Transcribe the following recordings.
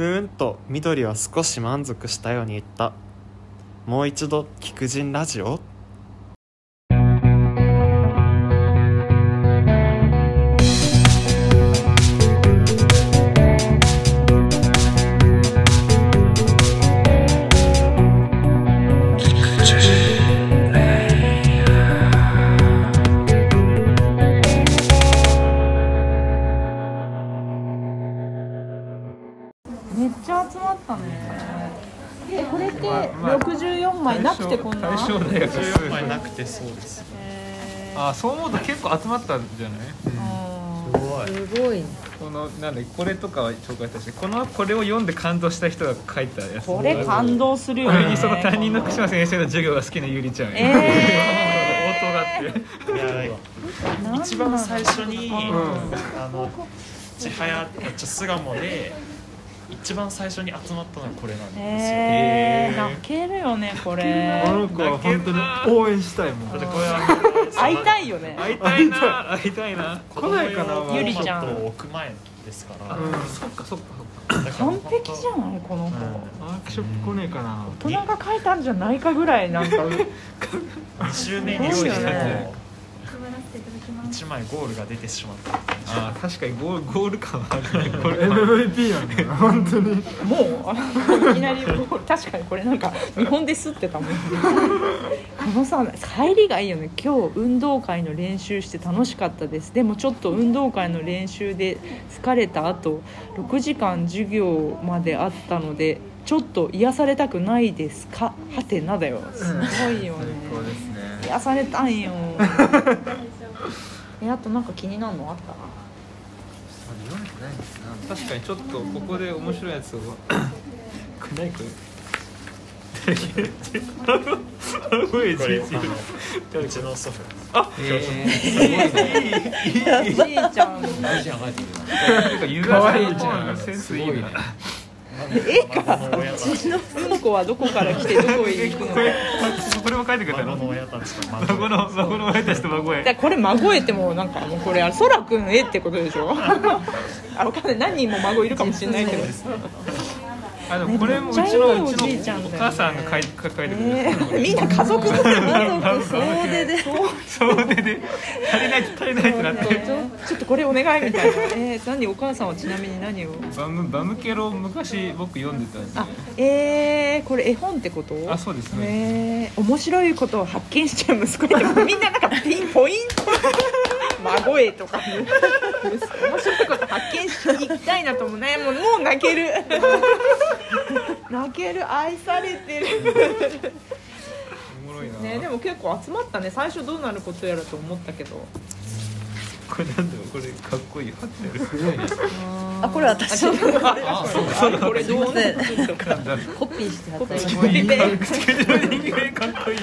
ふーんと緑は少し満足したように言った。もう一度菊人ラジオ？てそうです。へあそう思うと結構集まったんじゃない？ー。すごい。このなんでこれとかは紹介したしこのこれを読んで感動した人が書いたやつ。これ感動するよね。これにその担任の福島先生の授業が好きなゆりちゃんえ応答 があって。いやなんだ一番最初に、んあの千早ちょ巣鴨で一番最初に集まったのがこれなんですよ、えー、泣けるよねこれ。あの子は本当に応援したいもん。だってこれは会いたいよね。会いたいな会いたい。な。子供用のゆりちゃん。ちょっと置く前ですから、うん。そっかそっか完璧じゃないこの子、うん。ワークショップ来ねえかな。大人が書いたんじゃないかぐらいなんか。2周年にしてすごいよねも1枚ゴールが出てしまった。あー確かにゴールゴール感はあるね。これ MVP なんだよ本当に。もうあいきなり確かにこれなんか日本で吸ってたもん。このさ帰りがいいよね。今日運動会の練習して楽しかったです。でもちょっと運動会の練習で疲れた後6時間授業まであったのでちょっと癒されたくないですか？はてなだよ。すごいよね。ね。癒されたんよ えあとなんか気になるのあった？確かにちょっとここで面白いやつを これ何これ声これじじあの うちの祖父。じいちゃん。な。んかゆがいちゃんセンスいいな絵か。孫の親たちその子はどこから来てどこへ行くのか。これこれも書いてくれたの孫の親たちと孫孫の孫の親。たちと孫へこれ孫絵ってもうなんかもうこれあれそらくん絵ってことでしょ？あわかんない。何人も孫いるかもしれないけどあでもこれもうちのうちのお母さんが書い書いてくれえたーみんな家族家族総出でそうでで。足りない足りないってなって。ちょっとこれお願いみたいな。えー、何お母さんはちなみに何を？バムバムケロ昔僕読んでたんであえー、これ絵本ってこと？あそうですね。えー、面白いことを発見しちゃう息子みんななんかピンポイント孫絵とか。面白いこと発見しに行きたいなと思うね。もうもう泣ける。泣ける。愛されてる。おもろいな。ねでも結構集まったね。最初どうなることやらと思ったけど。これなんだよこれかっこいい貼ってるすごいね。あこれ私。あれこれどう？ねコピーして貼ったコピペ口口の人間かっこいい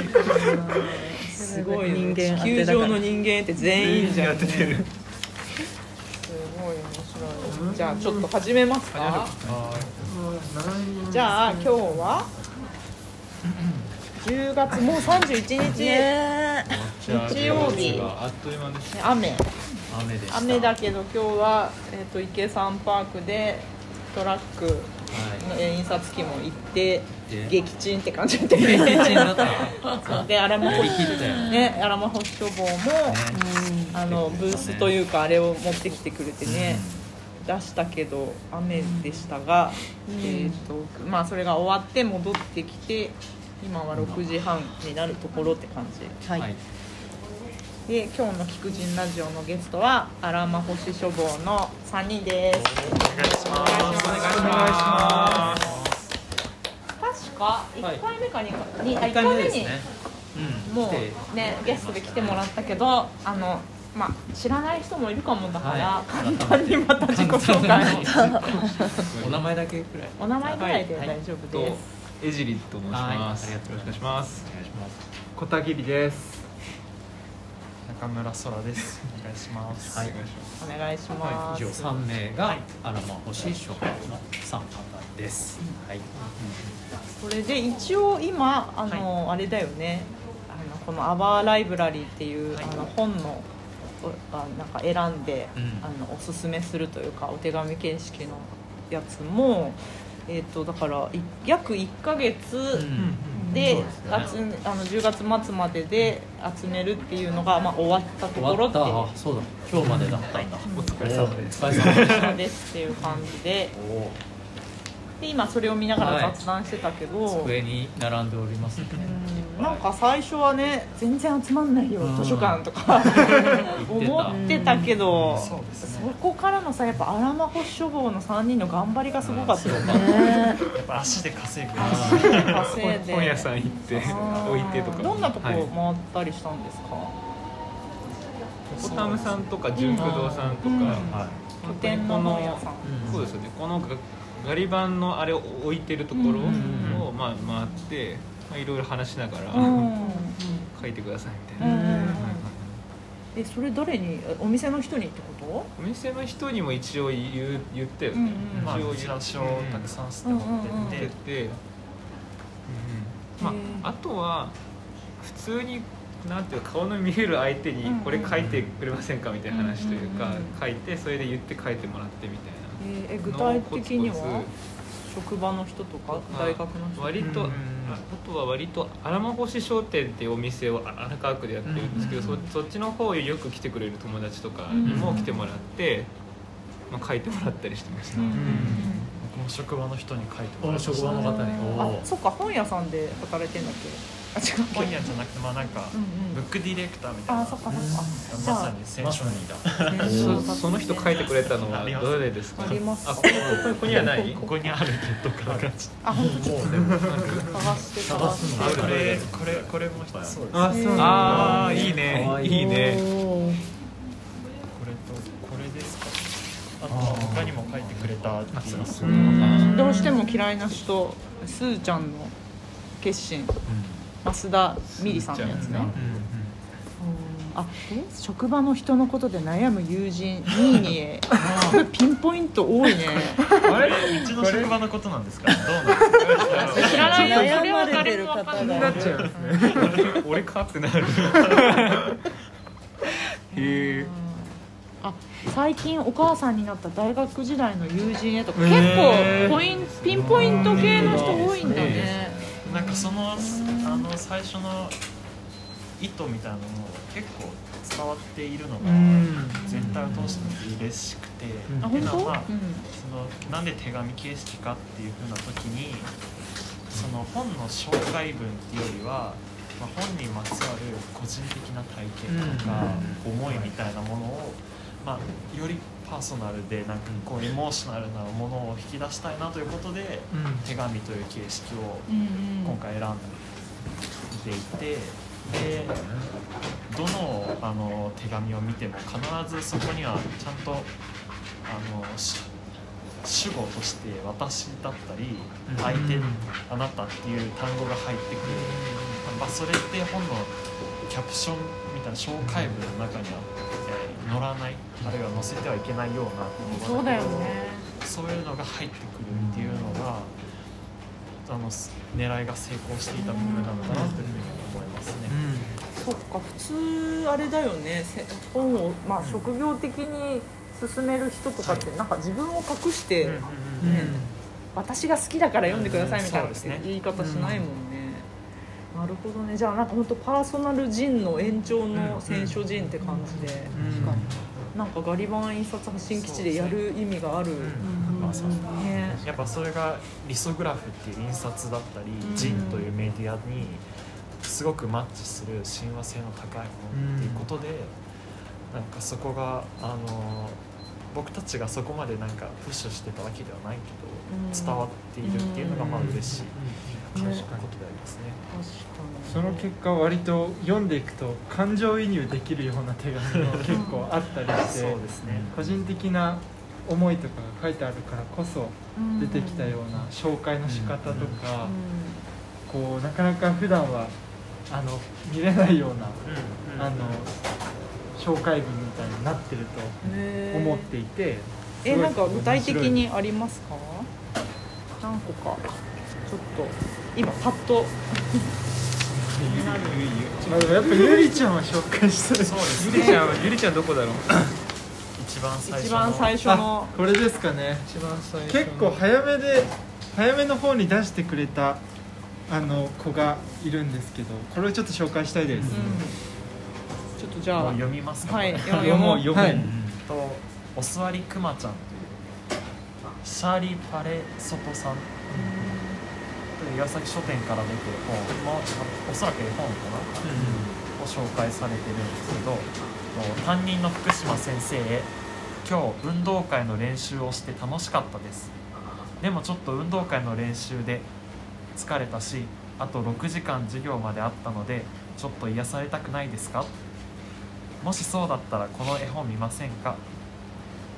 すごいよ人間当地球上の人間って全員じゃん、当てて。るすごい面白い。じゃあちょっと始めますか。じゃあ今日は？10月もう31日、ね日曜日。あっという間です。ね雨。雨でした。雨だけど今日は、えー、と池山パークでトラックのえー印刷機も行ってで撃沈って感じで。撃沈だったで荒間保守ね。荒間保守処方も、あのブースというかあれを持ってきてくれてね、出したけど雨でしたが、えーとまあ、それが終わって戻ってきて今は6時半になるところって感じ。はいで今日の「菊人ラジオ」のゲストは荒間星処方の3人です。お願いします。お願いします。確か1回目か2回に、あ1回目にもうねゲストで来てもらったけどあのまあ知らない人もいるかもだから、簡単にまた自己紹介を。お名前だけくらい。お名前ぐらいで大丈夫です、えじりと申します。はい。ありがとうよろしくお願いします。お願いします。小田切です中村空です。お願いします。はい。お願いします、以上三名があらま星書の三方です。はい。それで一応今あの、あれだよね。あのこの「アワーライブラリー」っていう、あの本のおあなんか選んで、うん。あのおすすめするというかお手紙形式のやつもえっ、とだからい約1ヶ月うんで,、集あの10月末までで集めるっていうのが、まあ、終わったところっていう。あそうだ。今日までだったんだ。お疲れ様です。お疲れ様でした。そうですっていう感じで。おで今それを見ながら雑談してたけど、机に並んでおりますね。うん。なんか最初はね全然集まんないようん。図書館とか。思ってたけど、そうですそねこからのさやっぱ荒間保守処方の3人の頑張りがすごかったよね。やっぱ足で稼ぐ足で稼いで。本屋さん行って置いてとか。どんなとこはい回ったりしたんですか、コタムさんとか純駆動さんとか、うん。は拠点のそうですよね。このガガリ版のあれを置いてるところうんを、まあ、回って、まあ、いろいろ話しながら、うん。書いてくださいみたいな、えそれ誰にお店の人にってこお店の人にも一応言う言ったよね、うんうんまあ一応うちら書をたくさん捨て持ってって、うんうんうん。言ってて、うんまへあ、あとは普通になんていうか顔の見える相手にこれ書いてくれませんかみたいな話というか、うんうんうん。書いてそれで言って書いてもらってみたいな。と、えーえ具体的には？職場の人とか？大学の人？割と、うんああとは割と荒間星商店っていうお店を荒川区でやってるんですけど、うんそそっちの方へよく来てくれる友達とかにも来てもらって、まあ、書いてもらったりしてました、うんうんうん。僕も職場の人に書いてもらいました。職場の方に？おあおそっか本屋さんで働いてんだっけ？あ違う本屋じゃなくてまあなんかうんうん。ブックディレクターみたいな。あそっかそっか。まさに選書人だそその人書いてくれたのはどれですか？あります。あここここにはない？ここにあるけどからがちあ本当ちょっとでも探して探探すしてあのこれこれこれも一つそうですあそう。ああいいね。い。いね。これとこれですか？あとは他にも書いてくれたっていう。うーん。どうしても嫌いな人すーちゃんの決心増田美里さんのやつね。うんあえ？職場の人のことで悩む友人ニーニエすごいピンポイント多いね。あれ？うちの職場のことなんですか？どうなんですか？知らないよ。それは悩まれてる誰もわか方んな。いがなっちゃいますね俺かってなる。へえあ最近お母さんになった大学時代の友人へとかへ結ー構ポインピンポイント系の人多いんだねなんかそのあの最初の意図みたいなのも結構伝わっているのがうん。全体を通して嬉しくて、うん。っていうのはまあうん。そのなんで手紙形式かっていう風な時にその本の紹介文っていうよりは、まあ、本にまつわる個人的な体験とか思いみたいなものを、まあ、よりパーソナルでなんかこうエモーショナルなものを引き出したいなということで手紙という形式を今回選んでいてでどのあの手紙を見ても必ずそこにはちゃんとあのし主語として「私」だったり「相手」「あなた」っていう単語が入ってくる、まあ、それって本のキャプションみたいな紹介文の中には、えー載らないあるいは載せてはいけないようなそうだよね。そういうのが入ってくるっていうのが、あのす狙いが成功していた部分なのかなというふうに思いますね。そっか普通あれだよね。せ本を、まあ、職業的に進める人とかってなんか自分を隠して、ね私が好きだから読んでくださいみたいな言い方しないもんね、なるほどね。じゃあなんか本当パーソナルジンの延長の選書ジンって感じで、なんかガリバン印刷発信基地でやる意味がある、やっぱそれがリソグラフっていう印刷だったり、うん。ジンというメディアにすごくマッチする親和性の高いものっていうことで、なんかそこがあの僕たちがそこまでなんかプッシュしてたわけではないけど、うん。伝わっているっていうのがまあ嬉しい。うんことでありますね。確かに。その結果割と読んでいくと感情移入できるような手紙も結構あったりしてそうですね。個人的な思いとかが書いてあるからこそ出てきたような紹介の仕方とかこうなかなか普段はあの見れないようなあの紹介文みたいになってると思っていてえなんか具体的にありますか？何個か。ちょっと今パッと。まあでもやっぱゆりちゃんは紹介したい。そうですゆりちね。ゃんはゆりちゃんどこだろう？一番最初の。一番最初あのこれですかね。一番最初結構早めで早めの方に出してくれたあの子がいるんですけどこれをちょっと紹介したいです、ちょっとじゃあ読みますか？はい読もう読はい。むとお座りくまちゃんというシャーリー・パレソトさん岩崎書店から出てる本、まあ、おそらく絵本かな、を紹介されてるんですけどと担任の福島先生へ今日運動会の練習をして楽しかったです。でもちょっと運動会の練習で疲れたしあと6時間授業まであったのでちょっと癒されたくないですか？もしそうだったらこの絵本見ませんか？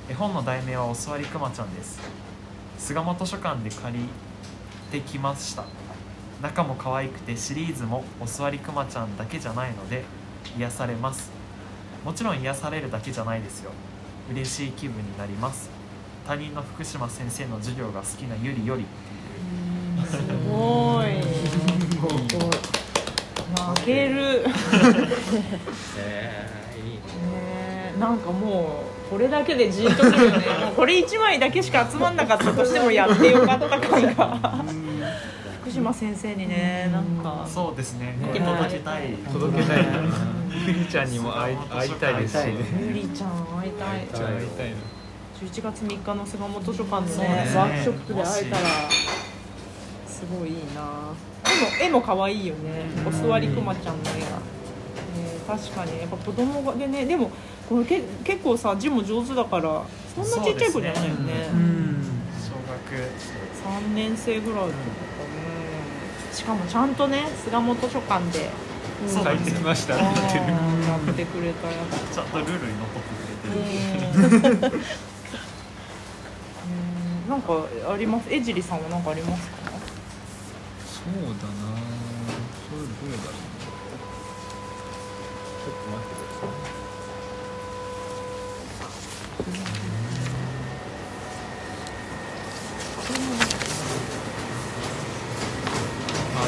絵本の題名は「お座りくまちゃん」です。菅本書館で借りてきました。中も可愛くてシリーズも「お座りくまちゃん」だけじゃないので癒されます。もちろん癒されるだけじゃないですよ。嬉しい気分になります。他人の福島先生の授業が好きなゆりよりすごい。泣ける。えーいいね。ねなんかもうこれだけでじっとくるよね。もうこれ1枚だけしか集まんなかったとしてもやってよかった感が。福島先生にねなんかそうですね。ね届けたい。届けたい。なゆりちゃんにも会い会いたいですしねゆりちゃん会いたい。会いたいな。11月3日の菅本書館のねワークショップで会えたらすごいいいな。絵も絵も可愛いよね。お座りくまちゃんの絵が、ね、確かに。やっぱ子供がでねでもこれけ結構さ字も上手だからそんなちっちゃい子じゃないよね。そうですね。うん。小学3年生ぐらいとかねしかもちゃんとね菅本書館でそう帰ってきましたやってくれたやつ。ちゃんとルールにのってくれてる、うん。なんかあります？江尻さんは何かありますか？そうだな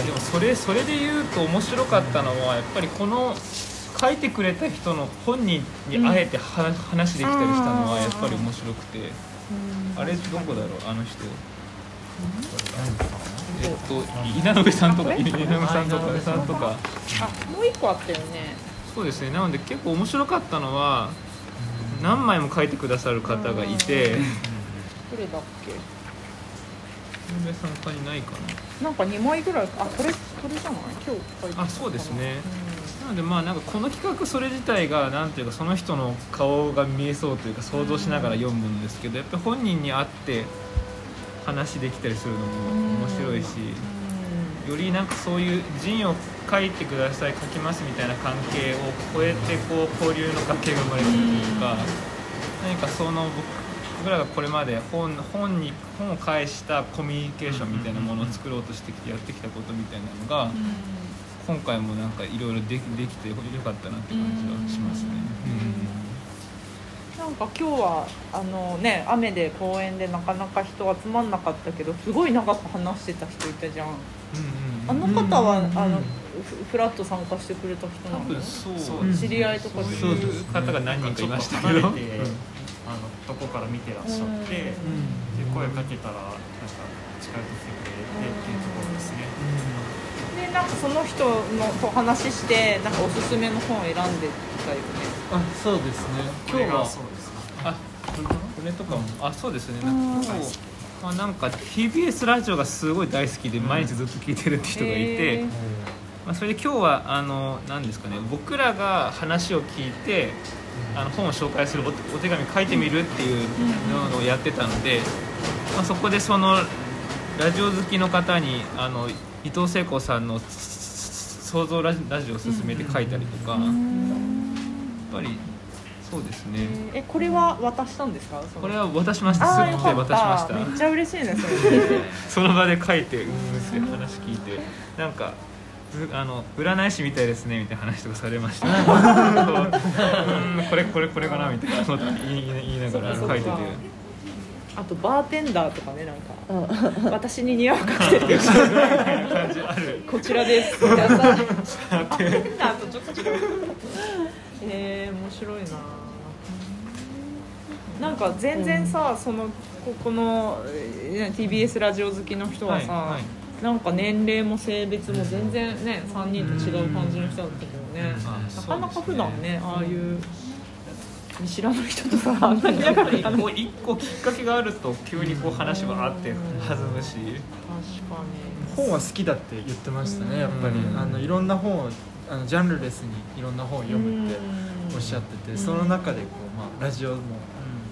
でもそれそれで言うと面白かったのはやっぱりこの書いてくれた人の本人にあえては、話できたりしたのはやっぱり面白くて、あれどこだろうあの人。えっと稲上さんとか。稲上さんとかさんとか。あもう一個あったよね。そうですね。なので結構面白かったのは何枚も書いてくださる方がいて。どれだっけ？稲上さん他にないかな。んか2枚ぐらいあこれこれじゃない？今日書いてたあそうですね。ななのでまあなんかこの企画それ自体がなんていうかその人の顔が見えそうというか想像しながら読むんですけどやっぱり本人に会って話できたりするのも面白いしよりなんかそういう陣を書いてください書きますみたいな関係を超えてこう交流の関係が生まれてるというか何かその僕僕らがこれまで本本に本を介したコミュニケーションみたいなものを作ろうとしてきてやってきたことみたいなのが今回もなんかいろいろできできてよかったなって感じはしますね。なんか今日はあのね雨で公園でなかなか人集まんなかったけどすごい長く話してた人いたじゃん。あの方は、うんうんうん。あのフフラット参加してくれた人なの？多分そう知り合いとかでそういう方が何人かいましたけどあのどこから見てらっしゃって、で声かけたらなんか近寄ってきてくれてっていうところですね、でなんかその人のと話してなんかおすすめの本を選んでたよね。あそうですね。今日はそうですね。あこれとかも？あそうですね。なんかまあ、なんか TBS ラジオがすごい大好きで毎日ずっと聞いてるって人がいて、へー。まあ、それで今日はあの何ですかね。僕らが話を聞いてあの本を紹介するおお手紙書いてみるっていうのをやってたので、まあ、そこでそのラジオ好きの方にあの伊藤聖子さんの創造ラジオを勧めて書いたりとか、やっぱりそうですね。えこれは渡したんですか？これは渡しました。すぐあーよか手渡しました。めっちゃ嬉しいね。そ その場で書いてうん話聞いて。なんかずあの占い師みたいですねみたいな話とかされました。これこれこれかなみたいなこと言い言いながら書いてて。あとバーテンダーとかねなんかうん。私に似合うカクテル感じある。こちらです。みたいなバーテンダーとちょっと違う。えー、面白いな。なんか全然さそのここのえー TBS ラジオ好きの人はさ、はいはいなんか年齢も性別も全然ね3人と違う感じの人だったけどね、うん。なかなか普段ねああいう見知らない人とさあんなに仲良くなるこう一個きっかけがあると急にこう話はあって弾むし。確かに。本は好きだって言ってましたねやっぱり。うんあのいろんな本をあのジャンルレスにいろんな本を読むっておっしゃっててその中でこう、まあ、ラジオも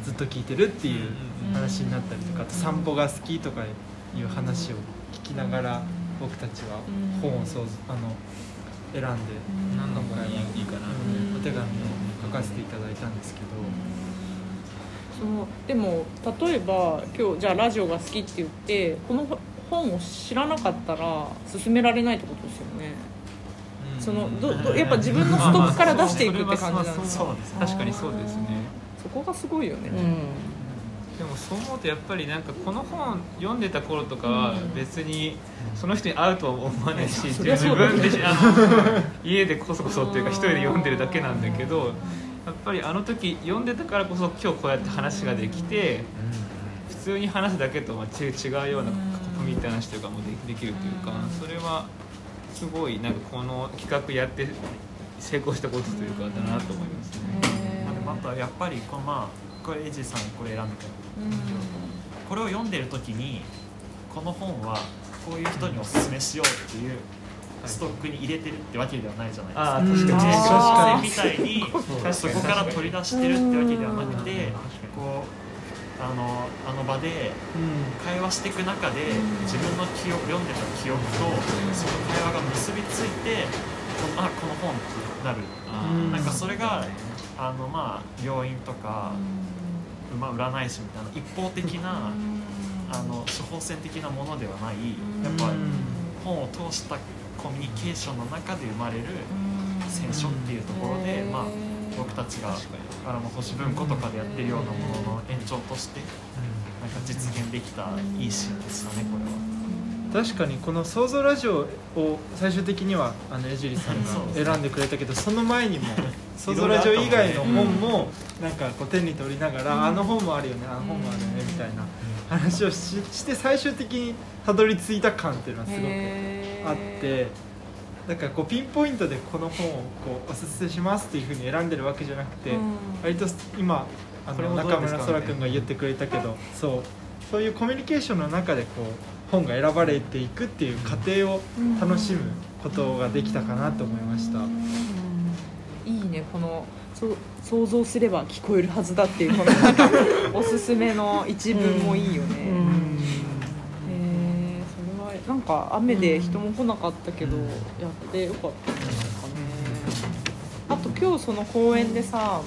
ずっと聞いてるっていう話になったりとかあと散歩が好きとかいう話を聞きながら僕たちは本をそうあの選んで何の本がいいいいかなうんお手紙を書かせていただいたんですけど。そう。でも例えば今日じゃあラジオが好きって言ってこの本を知らなかったら進められないってことですよね。そのどどやっぱ自分のストックから出していくって感じなんですか？そうですね。確かにそうですね。そこがすごいよね、でもそう思うとやっぱりなんかこの本読んでた頃とかは別にその人に会うとは思わないし自分であの 家でこそこそっていうか一人で読んでるだけなんだけどやっぱりあの時読んでたからこそ今日こうやって話ができて普通に話すだけとは違うようなコミュニティ話というかもでできるというかそれはすごいなんかこの企画やって成功したことというかだなと思いますね。まあでもあとはやっぱりこのまあこれエイジさんこれ選んでたこれを読んでる時にこの本はこういう人におすすめしようっていうストックに入れてるってわけではないじゃないですか。あー確かにあー小確みたいにそこから取り出してるってわけではなくてこうあのあの場で会話していく中で自分の記憶読んでた記憶とその会話が結びついてこのあこの本ってなるうん。なんかそれがあのまあ病院とか、まあ、占い師みたいな一方的なあの処方箋的なものではないやっぱ本を通したコミュニケーションの中で生まれる選書っていうところで、まあ、僕たちがあの星文庫とかでやってるようなものの延長としてなんか実現できたいいシーンでしたねこれは。確かにこの「創造ラジオ」を最終的にはあの江尻さんが選んでくれたけどその前にも「創造ラジオ」以外の本もなんかこう手に取りながら「あの本もあるよねあの本もあるよね」みたいな話をしして最終的にたどり着いた感っていうのはすごくあってだからこうピンポイントでこの本をこうおすすめしますっていうふうに選んでるわけじゃなくて割と今あの中村空君が言ってくれたけどそうそういうコミュニケーションの中でこう本が選ばれていくっていう過程を楽しむことができたかなと思いました。いいねこの想像すれば聞こえるはずだっていうこの おすすめの一文もいいよね、へえそれはなんか雨で人も来なかったけど、やってよかったですかね、あと今日その公園でさ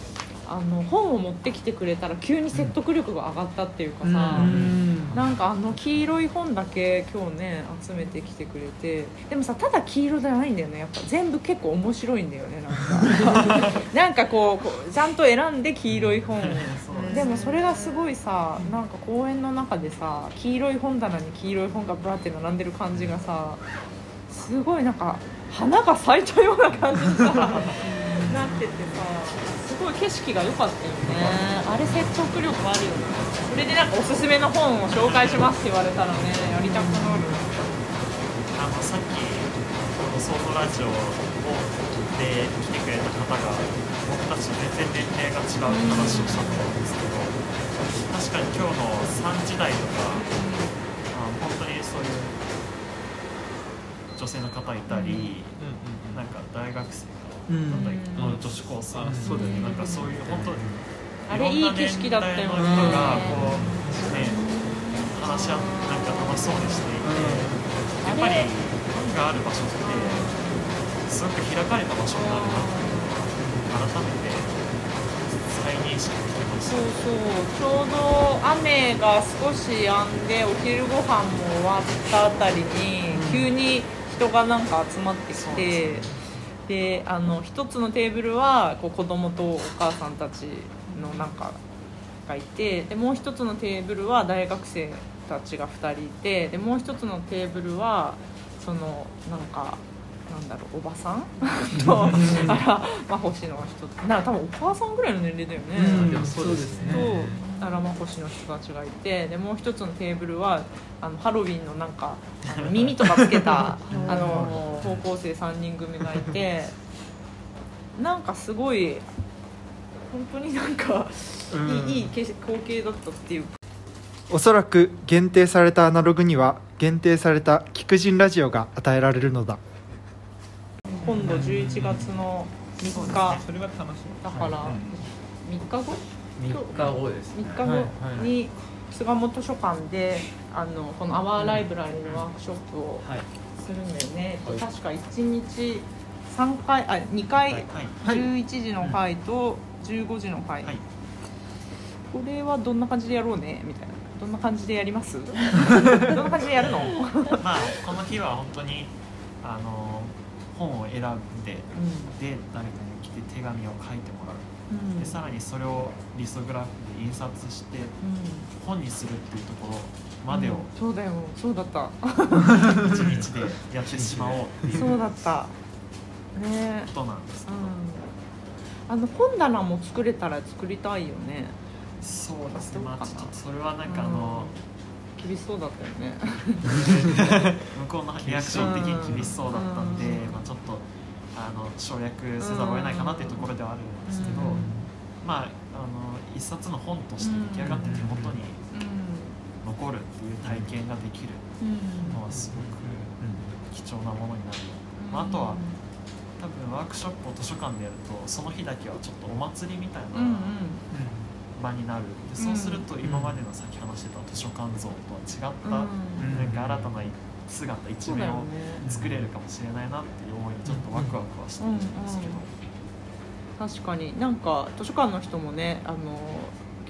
あの本を持ってきてくれたら急に説得力が上がったっていうかさ、なんかあの黄色い本だけ今日ね集めてきてくれてでもさただ黄色じゃないんだよね。やっぱ全部結構面白いんだよねなんか。なんかこうちゃんと選んで黄色い本でもそれがすごいさなんか公園の中でさ黄色い本棚に黄色い本がブラって並んでる感じがさすごいなんか花が咲いたような感じにさ なっててさすごい景色が良かったよね。あれ説得力あるよね。それでなんかおすすめの本を紹介しますって言われたらねやりたくなる。あのさっきこの「ソードラジオ」をで来てくれた方が僕たちと全然年齢が違う話をしたと思うんですけど確かに今日の3時台とかあ本当にそういう女性の方いたり、なんか大学生うんだったり、女子高生、あそうだよねなんかそういう本当にあれいい景色だったよね。人がこうね話し合ってなんか楽しそうにしていて、やっぱり本がある場所ってすごく開かれた場所になるなって改めて再認識できましたそうそう。ちょうど雨が少し止んでお昼ご飯も終わったあたりに急に人がなんか集まってきてであの一つのテーブルはこう子供とお母さんたちのなんかがいてでもう一つのテーブルは大学生たちが2人いてでもう一つのテーブルはそのなんかなんだろうおばさん？とあら、まあ、星野人なんか多分お母さんぐらいの年齢だよね、うんでもそうですね。そうあらま星の人たちがいて。でもう一つのテーブルはあのハロウィンのなんかあの 耳とかつけたあの高校生3人組がいてなんかすごい本当になんかいいいい光景だったっていうおそらく限定されたアナログには限定された聞く人ラジオが与えられるのだ今度11月の3日。それが楽しみ。だから3日後？3日後です3日後に巣鴨図書館であのこの「アワーライブラリー」のワークショップをはい。するんだよね、はい。確か1日3回あ2回、はい11時の回と15時の回、はい。これはどんな感じでやろうね？みたいな。どんな感じでやります？どんな感じでやるの、まあこの日は本当にあの本を選んでで誰かに来て手紙を書いてもらう。うん。でさらにそれをリソグラフで印刷して本にするっていうところまでをうん。そうだよ。そうだった。一日でやってしまおうっていう そうだった。ね。ことなんですけど、うん。あの本棚も作れたら作りたいよね。そうですね。まあちょっとそれはなんかあの、厳しそうだったよね。向こうのリアクション的に厳しそうだったんで、うんまあ、ちょっとあの省略せざるを得ないかなっていうところではあるんですけど、うん。まああの一冊の本として出来上がって手元に残るっていう体験ができるのはすごく貴重なものになる、まあ、あとは多分ワークショップを図書館でやるとその日だけはちょっとお祭りみたいな場になるでそうすると今までのさっき話してた図書館像とは違った、うん。なんか新たな姿一面を作れるかもしれないなっていう思いでちょっとワクワクはしてるんですけど、確かになんか図書館の人もねあの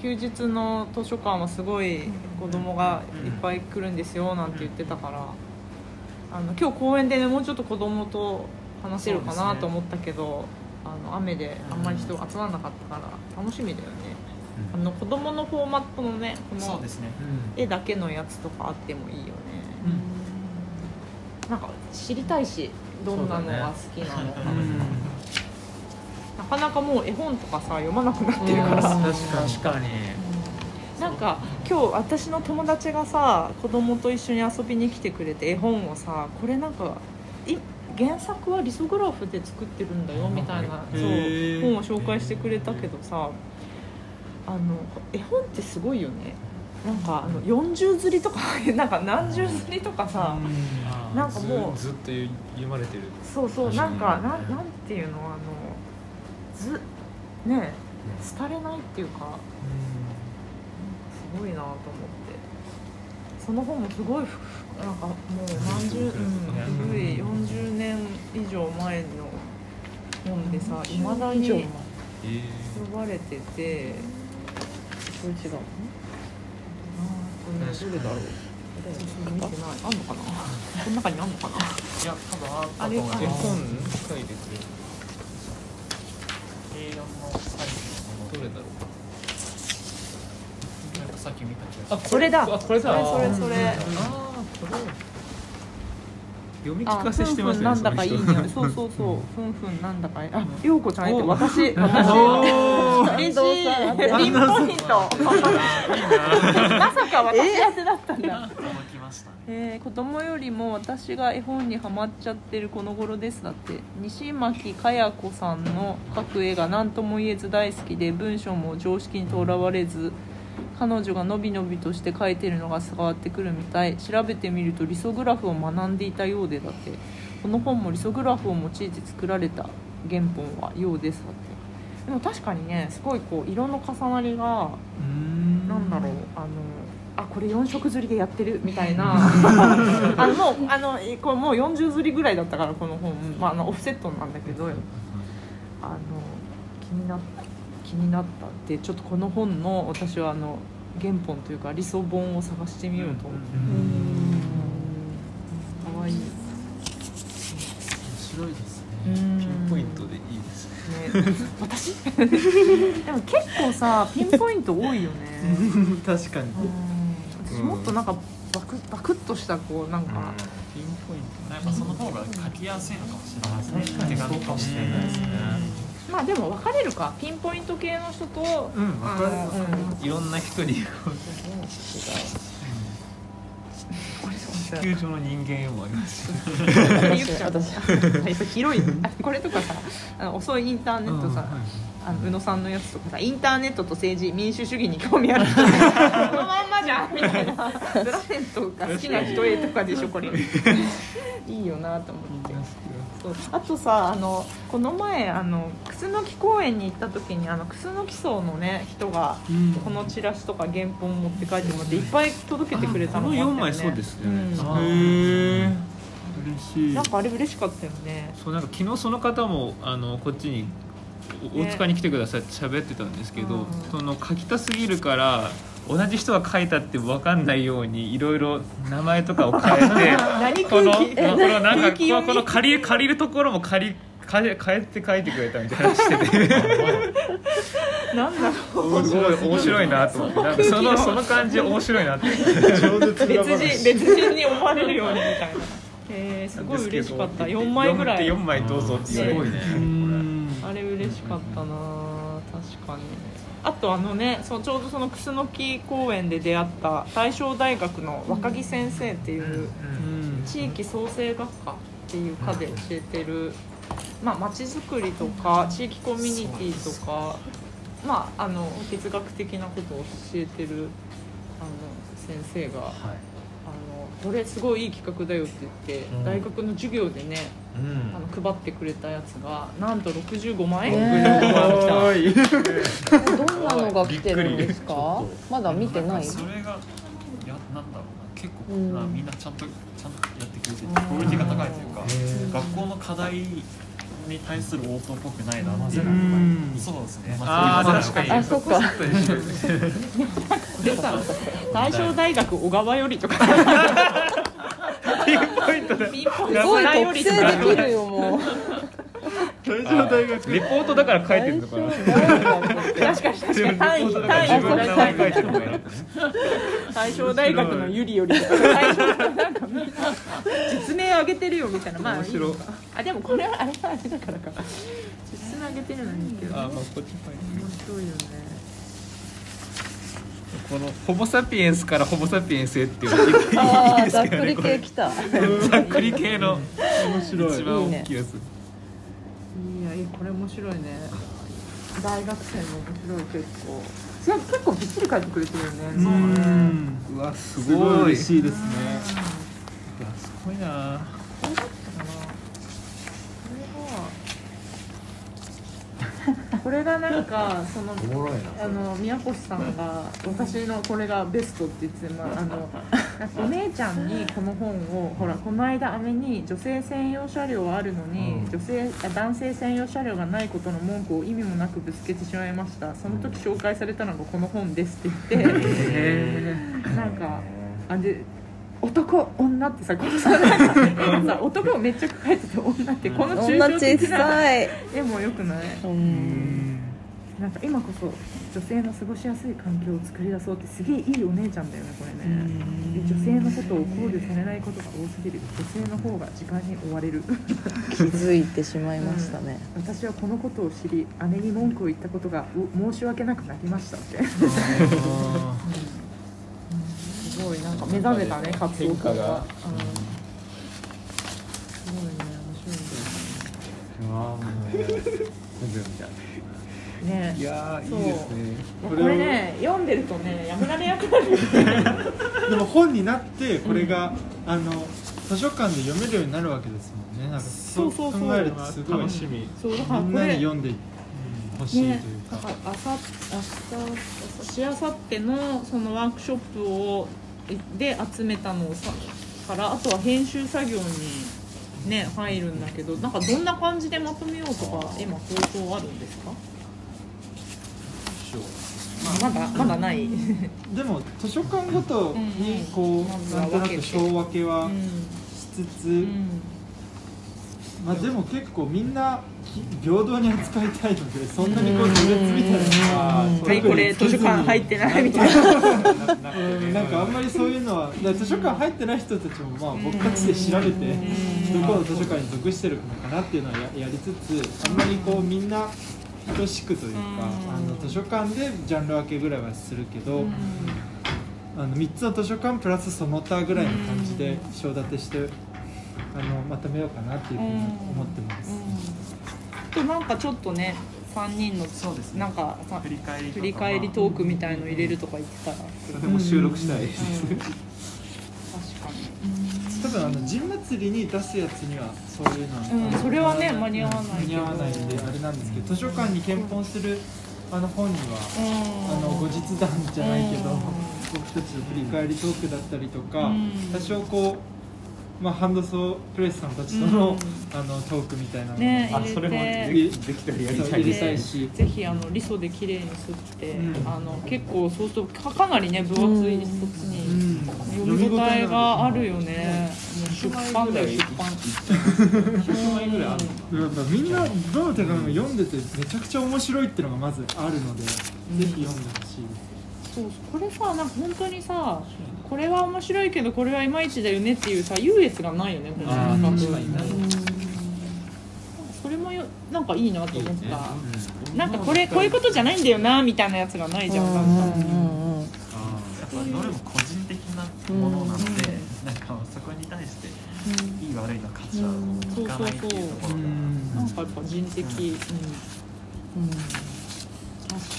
休日の図書館はすごい子供がいっぱい来るんですよなんて言ってたからあの今日公園でねもうちょっと子供と話せるかなと思ったけど、あの雨であんまり人が集まらなかったから楽しみだよね、あの子供のフォーマットのねこのそうですね。絵だけのやつとかあってもいいよね、なんか知りたいしどんなのが好きなのか、なかなかもう絵本とかさ読まなくなってるから、確かに。なんか今日私の友達がさ子供と一緒に遊びに来てくれて絵本をさこれなんかい原作はリソグラフで作ってるんだよみたいなそう本を紹介してくれたけどさあの絵本ってすごいよね。なんかあの40釣りとか なんか何十釣りとかさ、なんかもうずずっと読まれてる。そうそうなんかなんなんていうのあのずね廃れないっていうかすごいなと思って。その本もすごいふなんかもう何十、うん、古い40年以上前の本でさいまだに呼ばれててこれ違うどれだろう見てないあんのかなこの中にあんのかないや多分あと思い絵本書いてくれる A4 のサイズのものどれだろう？なんかさっき見た気がするそれだ。あこれだ。それそれそれ。ああこれ読み聞かせしてますねあふんふんなんだかいい匂い。そうそうそう。ふんふんなんだかいい。あ陽子ちゃんえって私 お私嬉しい。ピンポイント。まさか私宛てだったんだ。届きましたね。えー子供よりも私が絵本にはまっちゃってるこの頃ですだって。西巻かや子さんの描く絵が何とも言えず大好きで文章も常識にとらわれず彼女がのびのびとして描いてるのが伝わってくるみたい。調べてみるとリソグラフを学んでいたようでだって。この本もリソグラフを用いて作られた。原本はようですだって。でも確かにねすごいこう色の重なりがなんだろう。あのあこれ4色刷りでやってるみたいな。あのもうあのえこれもう40刷りぐらいだったからこの本、まあ、あのオフセットなんだけど。あの気にな気になったってちょっとこの本の私はあの原本というか理想本を探してみようと思ってかわいい。面白いですね。ピンポイントでいいですね。ね私でも結構さピンポイント多い。よね確かに私もっとなんかバクバクッとしたこうなんか、ピンポインやっぱその方が書きやすい。のかもしれない。ですね確かにそうかもしれない。ですねまあでも分かれるか。ピンポイント系の人と、うん分かるあのうんいろんな人にこう。これそう地球上の人間もあります。し言っちゃう。やっぱ広い。あこれとかさあの遅いインターネットさ、あの宇野さんのやつとかさインターネットと政治民主主義に興味ある。人このまんまじゃんみたいな。ブラセントが好きな人へとかでしょこれ。いいよなと思ってそう。あとさあのこの前あの楠木公園に行った時にあの楠木荘のね人がこのチラシとか原本持って帰ってもらっていっぱい届けてくれたのこの4があったよ枚そうですよね。うん。あへえ嬉しい。なんかあれ嬉しかったよね。そうなんか昨日その方もあのこっちにお大塚に来てくださいって喋ってたんですけど、うん。その書きたすぎるから同じ人が書いたって分かんないようにいろいろ名前とかを変えて何 このこのなんかこの借りる借りるところも借り変え変えて書いてくれたみたいな話してて。なんだろう。すごい面白いなと思って。なんかその その感じ面白いなって。別話。人別人に思われるようにみたいな。えー、すごい嬉しかった。4枚ぐらい。4枚どうぞって言われて。うん。あれ嬉しかったな確かにあとあのねそうちょうどその楠木公園で出会った大正大学の若木先生っていう地域創生学科っていう科で教えてるまあ街づくりとか地域コミュニティとかまああの哲学的なことを教えてるあの先生がはいこれすごいいい企画だよって言って、うん。大学の授業でねうん。あの配ってくれたやつがなんと65万円、ねえすごいどんなのが来てるんですか？まだ見てない？それがやなんだろうな。結構うん。なみんなちゃんとちゃんとやってくれててクオリティが高いというか学校の課題に対する応答っぽくないなまぜなうん。そうですね。ま確か。にあそっかでさ大正大学小川よりとか。ピンポイントできるよもう大正大学レポートだから書いてるのかな確かに確かに単位単位書いてるるのかな大正大学のゆりより実名上げてるよみたいなまあ面白あでもこれはあれはあれだからか実名上げてるのにいいけどあまあ面こっち書いて白いよねこのホモ・サピエンスからホモ・サピエンスへっていうのいああいですけどざっくりねこれ系きたざっくり系の面白い一番大きいやついやいいこれ面白いね。大学生も面白い結構。いや結構びっちり書いてくれてるよね。うそうねん。うわすすごい。ごい嬉しいですね。うわすごいな。これだったかなこれがこれがなんかそのあの宮越さんが私のこれがベストって言ってて、まあ、あのお姉ちゃんにこの本をほらこの間姉に女性専用車両はあるのに、うん。女性あ男性専用車両がないことの文句を意味もなくぶつけてしまいました。その時紹介されたのがこの本ですって言ってなんかあで男女ってさこのさなんか今さ男をめっちゃ書いてて女ってこの抽女象的小な絵もよくない？うんなんか今こそ女性の過ごしやすい環境を作り出そうってすげえいいお姉ちゃんだよねこれね。で女性のことを考慮されないことが多すぎる女性の方が時間に追われる。気づいてしまいましたね。私はこのことを知り姉に文句を言ったことがう申し訳なくなりましたって。すごいなんか目覚めたね活動家が。が、うん、すごいね面白いんだよねうわもう全部見たね。いやーそう。いいですね。これね読んでるとねやめられなくなるでも本になってこれが、あの図書館で読めるようになるわけですもんね。なんかそうそうそう。考えるとすごい楽しみ。そうだからみんなに読んでほしいというね、だか、からあさ明日しあさってのそのワークショップをで集めたのをさからあとは編集作業にね入るんだけどなんかどんな感じでまとめようとか今方法あるんですか？まだまだない、うんでも図書館ごとにこう、うん。うんなんとなく小分けはうん。しつつ、うん。まあでも結構みんなき平等に扱いたいのでそんなにこう差別みたいなのははいこれ図書館入ってないみたいなうん。なんかあんまりそういうのは図書館入ってない人たちもまあ僕たちで調べてどこの図書館に属してるのかなっていうのはややりつつあんまりこうみんな等しくというかあの図書館でジャンル分けぐらいはするけどあの3つの図書館プラスその他ぐらいの感じで章立てしてあのまとめようかなっていうふうに思ってます。となんかちょっとね3人のそうですね。なんかさ振り返り振り返りトークみたいの入れるとか言ってたら。それも収録したいです、確かに多分あの陣祭りに出すやつにはそういうのは、うんそれはね間に合わない間に合わないんであれなんですけど図書館に献本するあの本には、あの後日談じゃないけど、うん。僕たちの振り返りトークだったりとか、うん。多少こう、まあ、ハンドソープレスさんたちとの,、うん。あのトークみたいなのを、ねあそれも入できできたらやりたいです。たいし。ぜひあのリソで綺麗に吸って、うん。あの結構そうするとかかなりね分厚い一つうに、ん。読み応えがあるよね、もう出版だよ出版100枚ぐらいあるのやっぱみんなどの手紙も読んでてめちゃくちゃ面白いっていうのがまずあるので、ぜひ読んでほしいです。そうこれさなんか本当にさこれは面白いけどこれはいまいちだよねっていうさ優越がないよねこの感覚それもよなんかいいなと思った。いいね。なんかこれこういうことじゃないんだよなみたいなやつがないじゃんなん。かうんうんうんやっぱどれも個人的なものなので、なんかそこに対していい悪いの価値は聞かないっていうところが、なんかやっぱ人的、うん。うん。確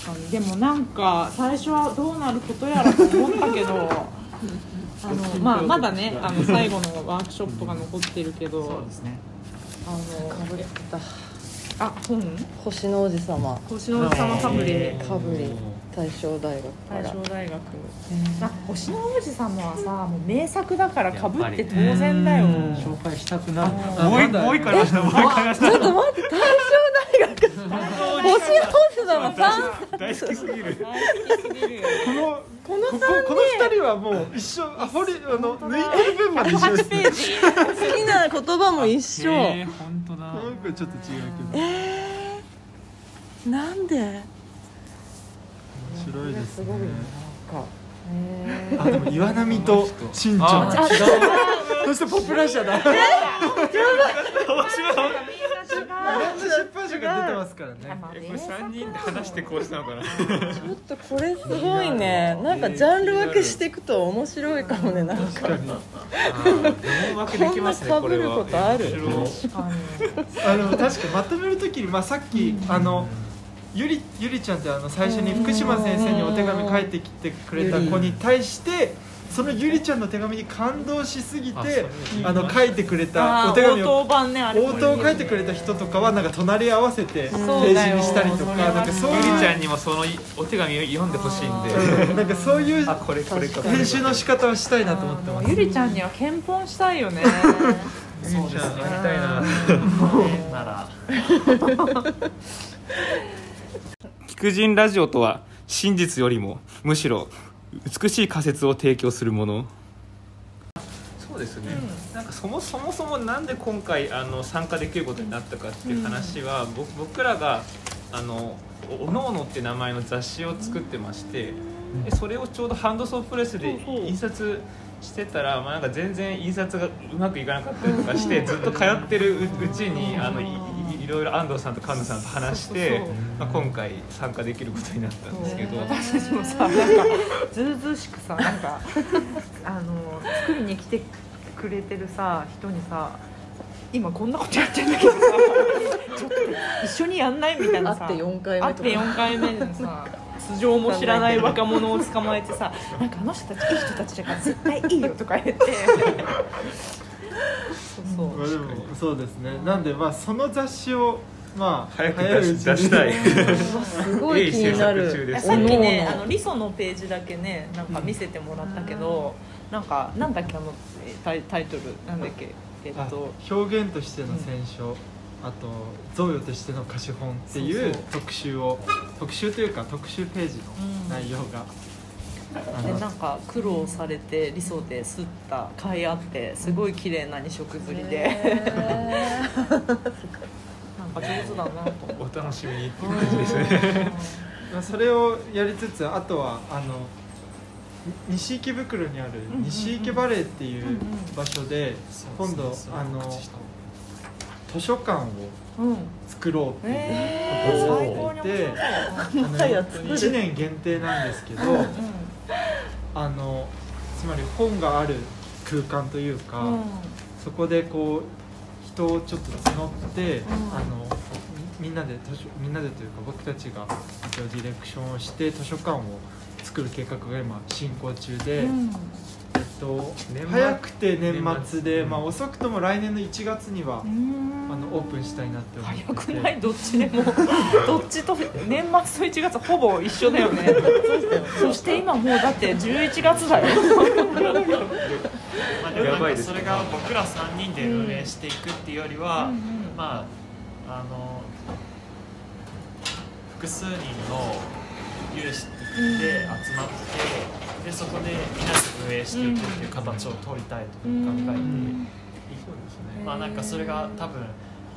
かにでもなんか最初はどうなることやらと思ったけど あの、まあ、まだねあの最後のワークショップが残ってるけどそうですね。あのかぶれた。あ本？星の王子様。星の王子様かぶれ。かぶり大正大学か大ら正大学。うん。なんか星の王子様はさもう名作だからかぶって当然だよ。うん。紹介したくなる。あもう一まだもう一個ありました。もう一個ありました。ちょっと待って大正大学。星の王子様大好きすぎる。大好きすぎる。よこのこのここの二人はもう一緒あ掘りあの抜いてる分まで一緒です108ページ。好きな言葉も一緒。本当だ。なんかちょっと違うけどえー、なんで？面白いですね。ごいななんかえあでも岩波と新ちゃんあそしてポップラッシャーだ出版社が出てますからね。えこれ3人で話してこうしたのかな。ー、ちょっとこれすごいね。なんかジャンル分けしていくと面白いかもねなんか。確かに。こんな被ることある。面白い。あでも確かまとめるときにまあさっきあのゆりゆりちゃんってあの最初に福島先生にお手紙書いてきてくれた子に対してそのゆりちゃんの手紙に感動しすぎてあの書いてくれたあお手紙を応答版ね応答を書いてくれた人とかはなんか隣り合わせてページにしたりとかなんかそうゆいうりちゃんにもそのお手紙を読んでほしいんで。うん。なんかそういうあこれこれか。編集の仕方をしたいなと思ってます。ゆりちゃんには検本したいよね。そうですね。やりたいな。なら 菊人ラジオとは真実よりもむしろ美しい仮説を提供するもの。そうですね、なんかそもそもそもなんで今回あの参加できることになったかっていう話は、僕僕らがあのおのおのって名前の雑誌を作ってまして、でそれをちょうどハンドソープレスで印刷してたら、まあ、なんか全然印刷がうまくいかなかったりとかして、ずっと通ってるううちにあのいろいろ安藤さんと神野さんと話してまあ、今回参加できることになったんですけど。私たちもさ なんかずうずうしくさなんかあの作りに来てくれてるさ人にさ今こんなことやってんだけどさちょっと一緒にやんないみたいなさ会って4回目とか。会って4回目でさ素性も知らない若者を捕まえてさなんかあの人たちいい人たちだから絶対いいよとか言ってそう。そうまあでもそうですね。なんでまあその雑誌をまあ早く出し出したい。すごい気になる。さっきねあのリソのページだけねなんか見せてもらったけど、なんかなんだっけあのえタイタイトルなんだっけえっあと。表現としての選書、あと贈与としての歌手本っていうそうそう。特集を特集というか特集ページの内容がでなんか苦労されて理想ですった甲斐あってすごい綺麗な二色釣りで、なんか上手だなとお楽しみにっていう感じですね。まあそれをやりつつあとはあのに西池袋にあるうん西池バレーっていう場所で今度あの図書館を作ろうっていうえー、ことを最やっていて高に面白そう。あの 早く作る。1年限定なんですけどうんあのつまり本がある空間というか、うん。そこでこう人をちょっと募って、ん。あのみみんなで図書みんなでというか僕たちが一応ディレクションをして図書館を作る計画が今進行中で、うんえっと年末早くて年末で、年末。まあ、遅くとも来年の1月には、うん。あのオープンしたいなって思ってて。早くない？どっちでも。どっちと年末と1月ほぼ一緒だよね。そして今もうだって11月だよ。まあ、でもなんかそれが僕ら3人で運営していくっていうよりは、うんうん。まああの複数人の有志で集まって、でそこでみんなで運営していくっていう形を取りたいと考えて、うん。まあなんかそれが多分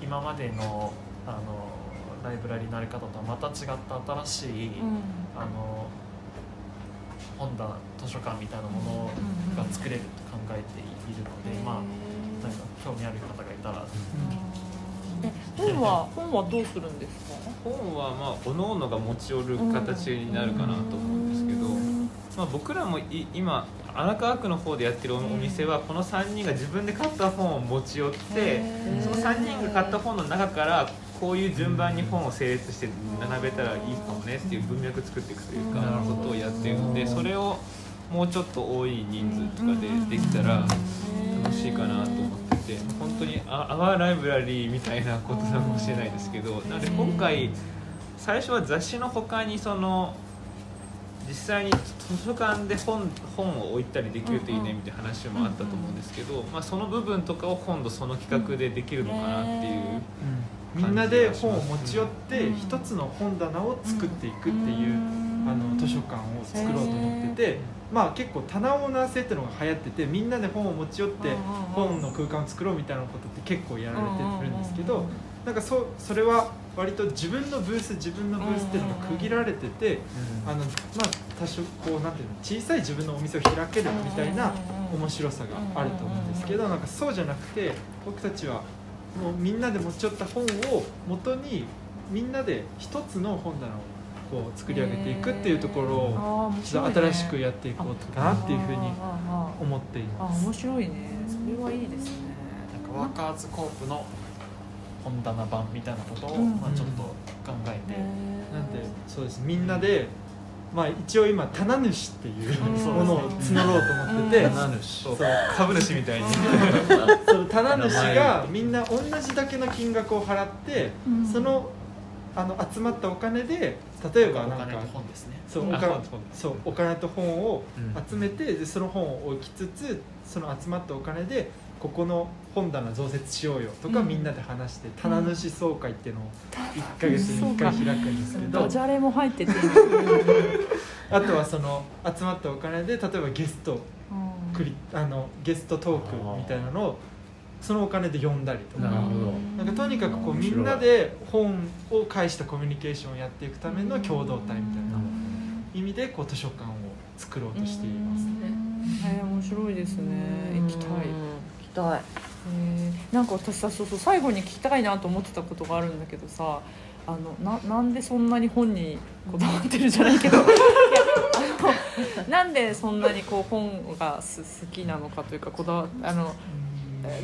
今までのあのライブラリのあり方とはまた違った新しい、あの本棚図書館みたいなものが作れると考えているので、まあなんか興味ある方がいたら、え本は 本はどうするんですか？本はまあ各々が持ち寄る形になるかなと思うんですけど、まあ、僕らもい今荒川区の方でやってるお店はこの3人が自分で買った本を持ち寄ってその3人が買った本の中からこういう順番に本を整列して並べたらいいかもねっていう文脈作っていくというかことをやってるのでそれをもうちょっと多い人数とかでできたら楽しいかなと思ってて本当にあアワーライブラリーみたいなことなのかもしれないですけどなので今回最初は雑誌の他にその実際に図書館で本本を置いたりできるといいねみたいな話もあったと思うんですけど、まあ、その部分とかを今度その企画でできるのかなっていう。うん。みんなで本を持ち寄って一つの本棚を作っていくっていうあの図書館を作ろうと思っててまあ結構棚オーナー制っていうのが流行っててみんなで本を持ち寄って本の空間を作ろうみたいなことって結構やられてるんですけどなんかそそれは割と自分のブース自分のブースっていうのが区切られててあのまあ多少こうなんていうの小さい自分のお店を開けるみたいな面白さがあると思うんですけどなんかそうじゃなくて僕たちはもうみんなで持ち寄った本を元にみんなで一つの本棚をこう作り上げていくっていうところをちょっと新しくやっていこうかなっていうふうに思っていあます。面白いね。それはいいですね。なんかワーカーズコープの本棚版みたいなことを、うん。まあ、ちょっと考えて、なんでそうですみんなでまあ一応今棚主っていううん。ものを募ろうと思ってて、うん。棚主。そう株主みたいに。その棚主がみんな同じだけの金額を払って、うん。そのあの集まったお金で例えばお金なんかと本ですね。うん。あそうお金本本そうお金と本をうん。集めてでその本を置きつつその集まったお金でここの本棚増設しようよとかうん。みんなで話して棚主総会っていうのを1ヶ月に1回開くんですけどダジャレも入ってて あとはその集まったお金で例えばゲストクリあのゲストトークみたいなのをそのお金で呼んだりとか。なるほど。なんかとにかくこうみんなで本を介したコミュニケーションをやっていくための共同体みたいな意味でこう図書館を作ろうとしていますね。えー、面白いですね。行きたいたい。えー。なんか私さそうそう最後に聞きたいなと思ってたことがあるんだけどさあのななんでそんなに本にこだわってるじゃないけど。いやあのなんでそんなにこう本がす好きなのかというかこだわあの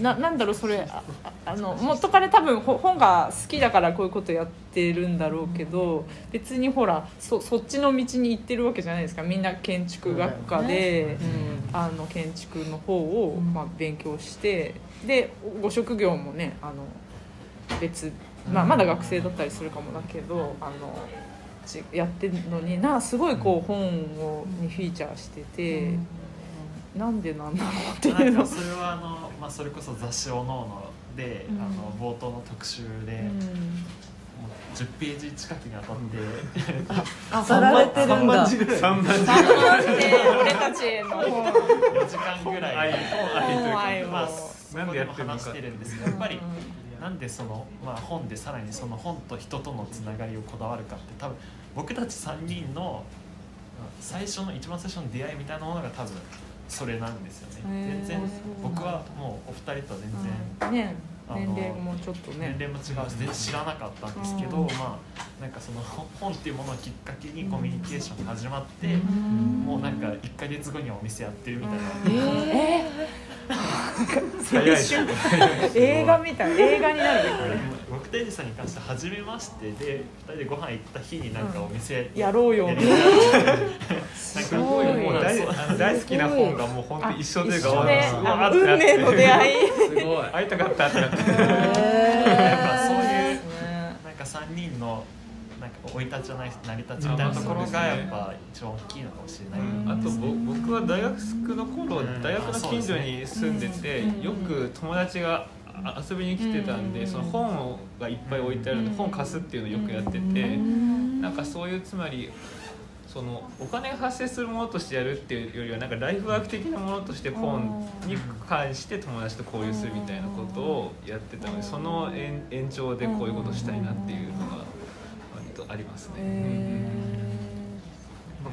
ななんだろうそれあの元から多分ほ本が好きだからこういうことやってるんだろうけど別にほらそそっちの道に行ってるわけじゃないですか。みんな建築学科で。あの建築の方を、まあ、勉強してでご職業もねあの別、まあ、まだ学生だったりするかもだけどあのちやってるのになすごいこう本をにフィーチャーしてて、なんでなんだろうっていうの。それはあの、まあ、それこそ雑誌「おのおので、うん。あの冒頭の特集で、うん。10ページ近くにあたってあさられてるんだ。3万字ぐらい。3万字3万で俺たちの本4時間ぐらい。愛をまあそこでも話してるんですけどやっぱりなんでその、まあ、本でさらにその本と人とのつながりをこだわるかって多分僕たち3人の最初の一番最初の出会いみたいなものが多分それなんですよね。全然僕はもうお二人と全然ね。あの年齢もちょっとね。年齢も違うし全然知らなかったんですけど、うん。まあなんかその 本っていうものをきっかけにコミュニケーションが始まって、ん。もうなんか1か月後にはお店やってるみたいな、え 早いですね。ー、映画みたい映画になるねこれ。僕とエジさんに関しては初めましてで2人でご飯行った日になんかお店やろうよ。みたい。な なんかすごい。もう大大好きな本がもう本当一緒とい。うか運命の出会い。すごい。会いたかったってなって。やっぱそういうね。なんか3人のなんか生い立ちじゃない成り立ちみたいなところがやっぱ一番大きいのかもしれない、あとぼ僕は大学の頃うん。大学の近所に住んでてうんよく友達があ遊びに来てたんうん。でその本がいっぱい置いてあるんで本貸すっていうのをよくやっててなんかそういうつまりそのお金が発生するものとしてやるっていうよりはなんかライフワーク的なものとして本に関して友達と交流するみたいなことをやってたのでその延延長でこういうことしたいなっていうのがありますね。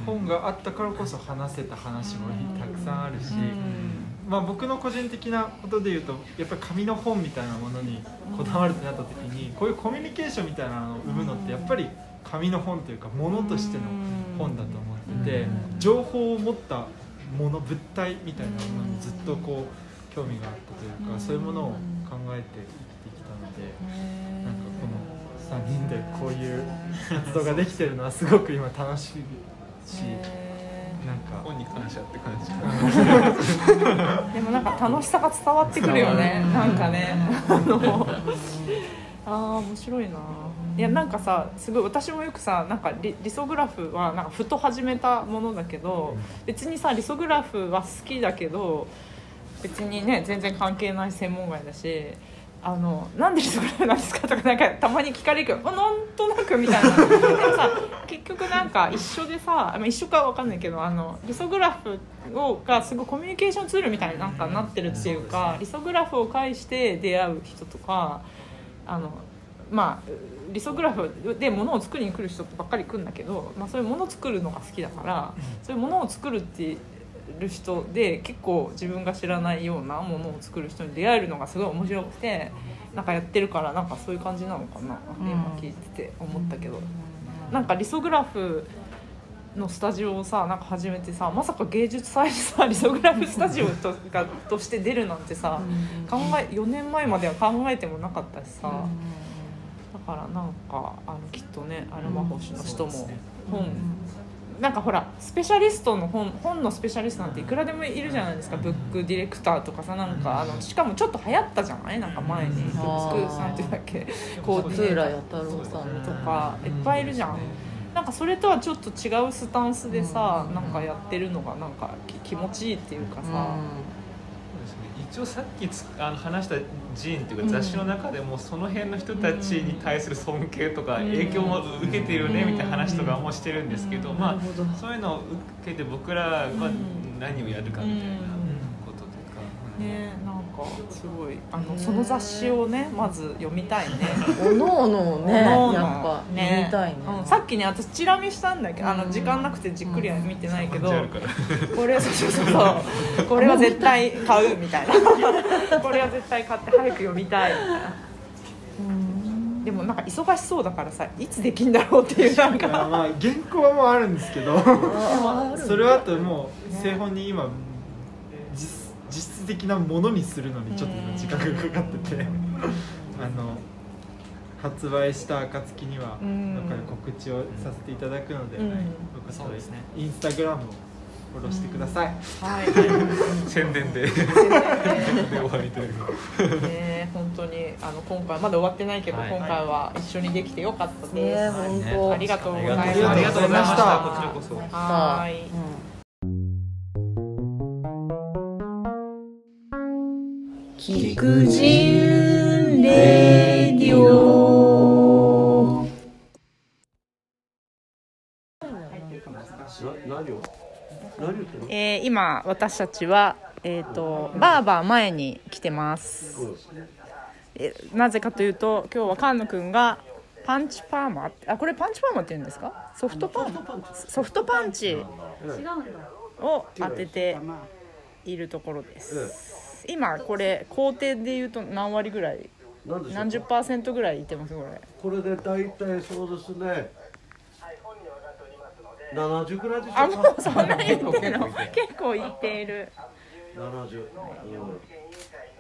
本があったからこそ話せた話もたくさんあるし、まあ、僕の個人的なことで言うとやっぱり紙の本みたいなものにこだわるってなった時にこういうコミュニケーションみたいなのを生むのってやっぱり紙の本というかものとしての本だと思ってて情報を持ったもの物体みたいなものにずっとこう興味があったというかそういうものを考えて生きてきたので3人でこういう活動ができてるのはすごく今楽しいしなんか。本に感謝って感じ。でもなんか楽しさが伝わってくるよねなんかね。あのあー面白いな。いやなんかさすごい私もよくさなんかリリソグラフはなんかふと始めたものだけど別にさリソグラフは好きだけど別にね全然関係ない専門外だしあのなんでリソグラフなんですかとかなんかたまに聞かれるけどあなんとなくみたいな。でもさ結局なんか一緒でさまあ一緒かわかんないけどあのリソグラフをがすごいコミュニケーションツールみたいになんかなってるっていうかリソグラフを介して出会う人とかあのまあリソグラフで物を作りに来る人ばっかり来るんだけど、まあ、そういうものを作るのが好きだから、そういうものを作るってる人で結構自分が知らないようなものを作る人に出会えるのがすごい面白くてなんかやってるからなんかそういう感じなのかな、今聞いてて思ったけど、なんかリソグラフのスタジオをさなんか始めてさまさか芸術祭にさリソグラフスタジオとがとして出るなんてさ、考え4年前までは考えてもなかったしさ、だからなんかあのきっとねアルマホシの人も本、なんかほらスペシャリストの本本のスペシャリストなんていくらでもいるじゃないですか、ブックディレクターとかさなんかあのしかもちょっと流行ったじゃない？なんか前に。ブックなんていうんだっけコーディネーター松浦弥太郎さんとかいっぱいいるじゃん。なんかそれとはちょっと違うスタンスでさ、なんかやってるのがなんかき気持ちいいっていうかさ、一応さっきつあの話したジーンっていうか雑誌の中でもその辺の人たちに対する尊敬とか影響も受けているねみたいな話とかもしてるんですけどまあそういうのを受けて僕らは何をやるかみたいなことというか。ねかすごい。あのその雑誌をねまず読みたいね。おのおのをねおのおの。やっぱ読みたいね。うんさっきね私チラ見したんだけどあの時間なくてじっくりは見てないけど、あるから。これそうそうそうそう。これは絶対買うみたいな。これは絶対買って早く読みたいみたいな。でもなんか忙しそうだからさいつできんだろうっていうなんか。まあ原稿はもうあるんですけど。あそれはあともう製本に今的なものにするのにちょっと今時間がかかってて あの発売した暁にはうんだから告知をさせていただくので、うん。よかったらそうですね。インスタグラムをフォローしてください、はい。宣伝で。で。終わりという。かね本当にあの今回まだ終わってないけど、はい。今回は一緒にできてよかったねです、本当。ありがとうございますありがとうございました。こちらこそ。はキクジンレディオ。えー、今私たちはえっ、ー、とバーバー前に来てます。えなぜかというと今日は菅野くんがパンチパーマあこれパンチパーマって言うんですか？ソフトパンソフトパンチ違うを当てているところです。今これ工程で言うと何割ぐらい？何十パーセントぐらいいってますこれ。これで大体そうですね。70ぐらいでしょあもうそんなに言ってるの？結構言っている。70、うん。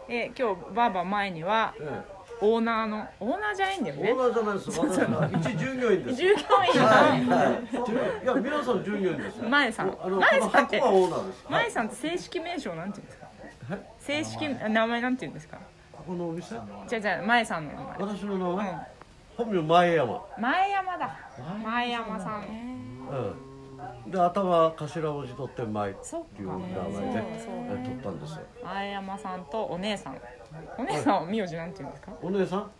え今日バーバー前にはえオーナーのオーナーじゃないんだよね。えオーナーじゃないです。私は一従業員です。従業員はい。や皆さん従業員です前さん。前さんってこの箱はオーナーです。前さんって正式名称なんて言うんですか？正式名前。なんて言うんですか？ここのお店？じゃあじゃあ前さんの名前。私の名前、本名前山。前山だ。前山。さん。うん。で頭頭文字取って前っていうか名前で取ったんですよ。前山さんとお姉さん。お姉さんは名字なんて言うんですか？お姉さん、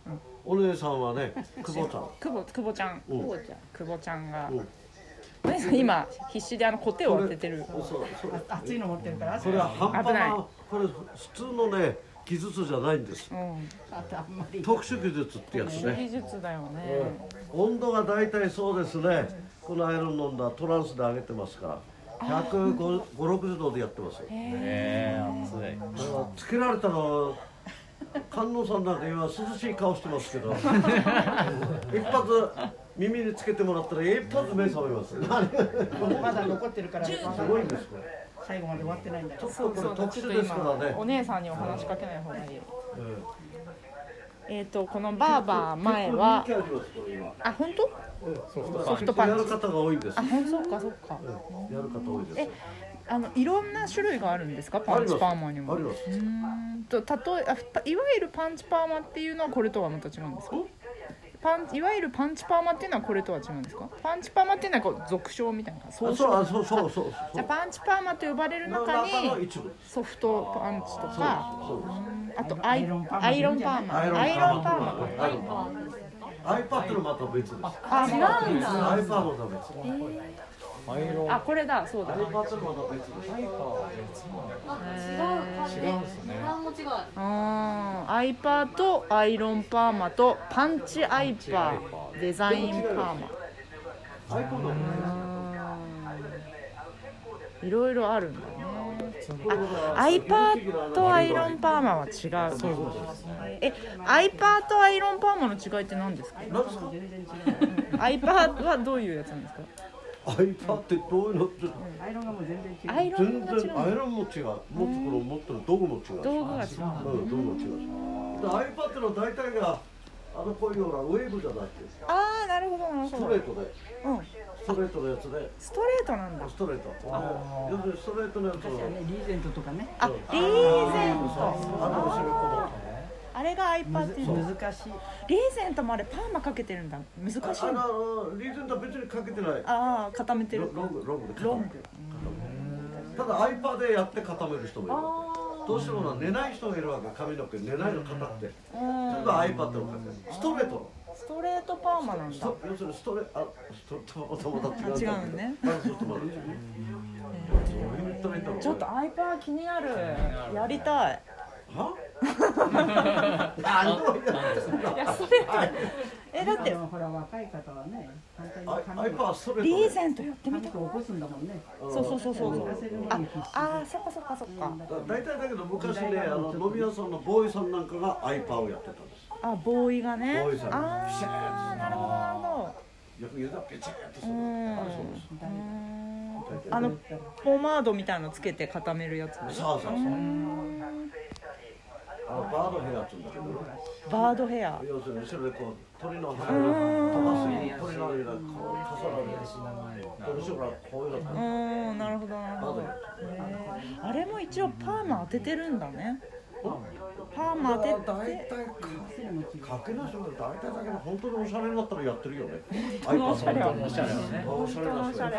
お姉さんはね久保ちゃん。久保久保ちゃん。うん。久保ちゃん。久保ちゃんが。うん。お姉さん今必死であのコテを当ててる。そうそう熱いの持ってるから。これは半端危ない。なこれ普通のね技術じゃないんです。うん。特殊技術ってやつね。技術だよね。温度が大体そうですね。このアイロン飲んだトランスで上げてますから。15060度でやってますよ。えー、熱い。つけられたの観音さんなんか今涼しい顔してますけど。一発耳につけてもらったら一発目覚めます。まだ残ってるからすごいんですこれ最後まで終わってないんだちょっそうそうとこれ特ちょっと殊ですから今おね姉さんにお話しかけない方がいいうんえ。っとこのバーバー前はあ本当ソフトやパンチる方が多いんですあそっかそっかやる方多いですえあのいろんな種類があるんですかパンチパーマにもありますうーんと例えあパいわゆるパンチパーマっていうのはこれとはまた違うんですかパンいわゆるパンチパーマっていうのはこれとは違うんですか？パンチパーマっていうのはこう俗称みたいなそうあ称そうそうそう。じゃあパンチパーマと呼ばれる中にソフトパンチとかあとアイアイロンパーマ。アイロンアイロンパーマ。アイパーのまた別です。あ違うんだ。iPad のまた別あこれだそうだす違うんですね。ああ、アイパーとアイロンパーマとパンチアイパーデザインパーマ。いろいろあるんだね。あ、アイパーとアイロンパーマは違う。そう。え、アイパーとアイロンパーマの違いって何ですか？何ですか？アイパーはどういうやつなんですか？iPad ってどういうのって。アイロンがもう全然。違うアイロン全が違う然アイロンも違う。持つこの持ってる。道具も違う道具が違う。うん道具も違うし。で iPad の大体があのこういうようなウェーブじゃなくてああ、なるほどなるスほど。トレートで。うん、ストレートのやつで。ストレートなんだ。ストレート。要するにストレートのやつを。昔はねリーゼントとかね。あ、リーゼンあの後ろこト。あれがアイパーっていうの。難しいリーゼントもあれパーマかけてるんだ。難しいの。あんだのリーゼントは別にかけてない。ああ固めてる。ロロングロングで固める。ロング。ただ iPad でやって固める人もいるどうしてもな寝ない人がいるわけ。髪の毛寝ないの硬くて。それが iPad のかける。ストレートの。ストレートパーマなんだ。要するにストレあストととまた違う違うのねちょっとアイパー気になるやりたいはえだってほら若い方はね簡単にアイ髪 iPad ストレートリーゼントやってみた髪を起こすん。だもんねそうそうそうそう。ああーそっかそっかそっか。だ大体だけど昔ねあの飲み屋さんのボーイさんなんかが iPad をやってたんです。あボーイがね。ボーイさんああなるほどなるほ逆に言うとペチッとするうんあれそうですあのポマードみたいのつけて固めるやつそうそうそうあのバードヘアって言うんだけど。バードヘア。要するに後ろでこう鳥の羽が飛ばすに鳥の羽がこう重なるやつで後ろからこういうのうーんなるほどなるほど。あれも一応パーマ当ててるんだねパーマ当て大て。体かけなしも大体だけど本当におしゃれになったらやってるよねおしゃれはおしゃれねおしゃれな人おしゃれ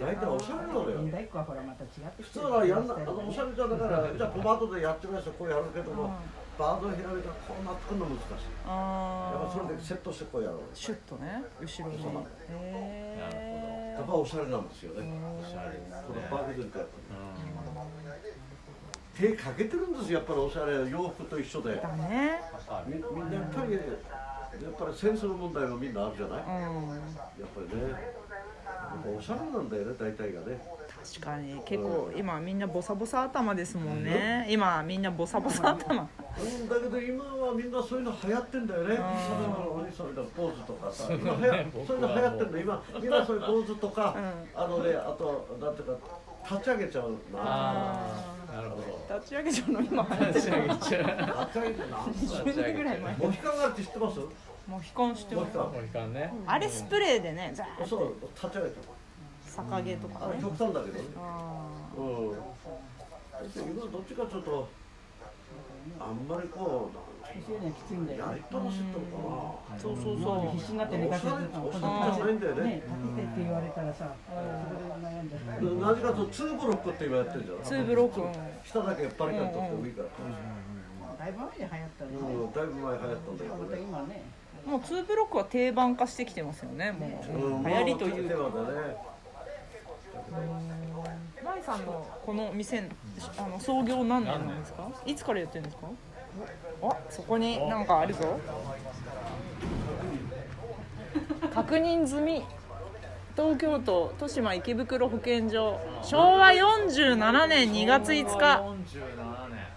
大体おしゃれなのよ年代っ子はほらまた違って普通はやんなあのおしゃれじゃだからじゃあポマードでやってみましたこうやるけどもバードヘアがこうなってくるの難しい。やっぱそあれでセットしてこうやろう。ーシュッとね。後ろにへやっぱおしゃれなんですよね。このバーベルってやっぱり手かけてるんですよやっぱりおしゃれ洋服と一緒で。だね。みみんなやっぱりやっぱりセンスの問題はみんなあるじゃない、うん。やっぱりね。おしゃれなんだよね大体がね。確かに。結構今みんなボサボサ頭ですもんね。今みんなボサボサ頭。うん。だけど今はみんなそういうの流行ってんだよね。それのそういうのポーズとかさ、今流行そういうの流行ってんだよ。今みんなそういうポーズとか、あのねあとなんていうか立ち上げちゃうな。あなるほどー立ち上げちゃうの今立ち上げちゃうな。10年ぐらい前モヒカンがあるって知ってます？もう悲観してますモヒカン。ねあれスプレーでねザーッそう立ち上げちゃ逆毛とう。か極端だけどね。あうん。今どっちかちょっとあんまりこう20年きつい。んだよやりっぱなしってのかな。ーそうそうそ必死になって寝かせだよねね立ててって言われたらさそれで悩んでなぜかとツーブロックって言われてるじゃん。うツーブロック。うん下だけパリカン取ってもいいから。だいぶ前に流行ったねうん、だいぶ前流行ったん。だけどまたね。今ねもうツーブロックは定番化してきてますよねもう流行りというかまあまあね。マイさん。のこの店あの創業何年なん。ですかいつからやってるん。ですかあそこになんかあるぞ。確認済み。東京都豊島池袋保健所。昭和47年2月5日。47年。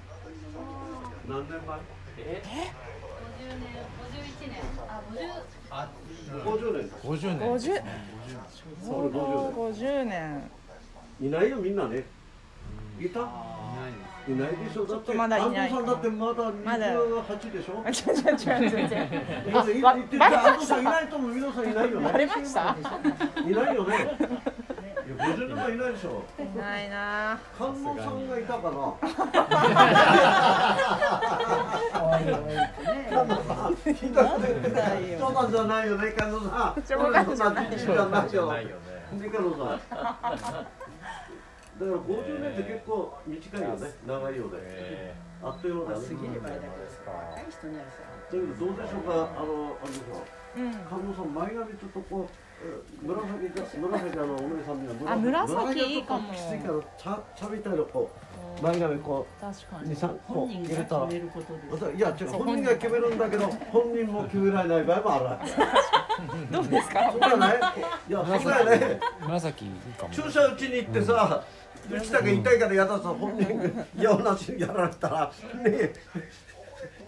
何年前？50年、51年、あ、50 50年。50年。50そう50年。いないよみんなね。いた？いないでしょ。だってまだいない安藤さんだってまだまだ28でしょ。あ違う違う違う全然 まだ安藤さんいないとも皆さんいないよね。バレました？いないよね。いや50年前いないでしょ。いないな観音さんがいたかな。ひどいね冗談じゃないよね、観音さん。冗談じゃない俺そんなじじゃないよ。ねね、観音さん。だから50年って結構短いよね、長いよね。えあっという間だね。過ぎればいいだけですから。若い人にはさだけどどうでしょうか、あの、あのさ、うん観音さん、前髪ちょっとこう、え紫が、紫あの、お姉さんにはあ紫いいかも。紫だときついから、茶、茶みたいなこう、前髪こ確かう、二に入れたら決。めることです。また。いや違う本人が決めるんだけど本人も決められない場合もあるわけ。どうですか？そうだねい？やそうだよね紫い。いかも。注射打ちに行ってさ打ちたけ痛いからやださ本人嫌なしやられたらねえ。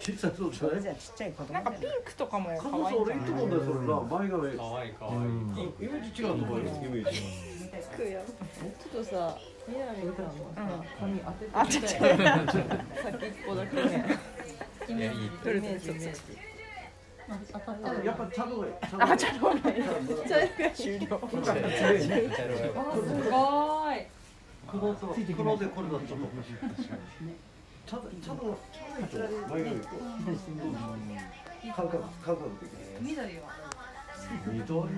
小さいそうじゃない？ちっちゃい子供なんかピンクとかも可可愛俺いいんじゃないと思うんだよそれな前髪。かわいい。かわいいイメージ違うと思うよイメージ。ちょっとさみなみさんもさ髪当てて。あちょっと待って先っぽだけね。いやいいイメージ。イメージやっぱ茶の上あちゃんとね。終了。すごい黒と黒でこれだとちょっと欲しい茶茶の茶の一応前髪こう感覚感覚的に緑は緑はちょっと